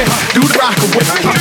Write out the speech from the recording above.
Do the rock away.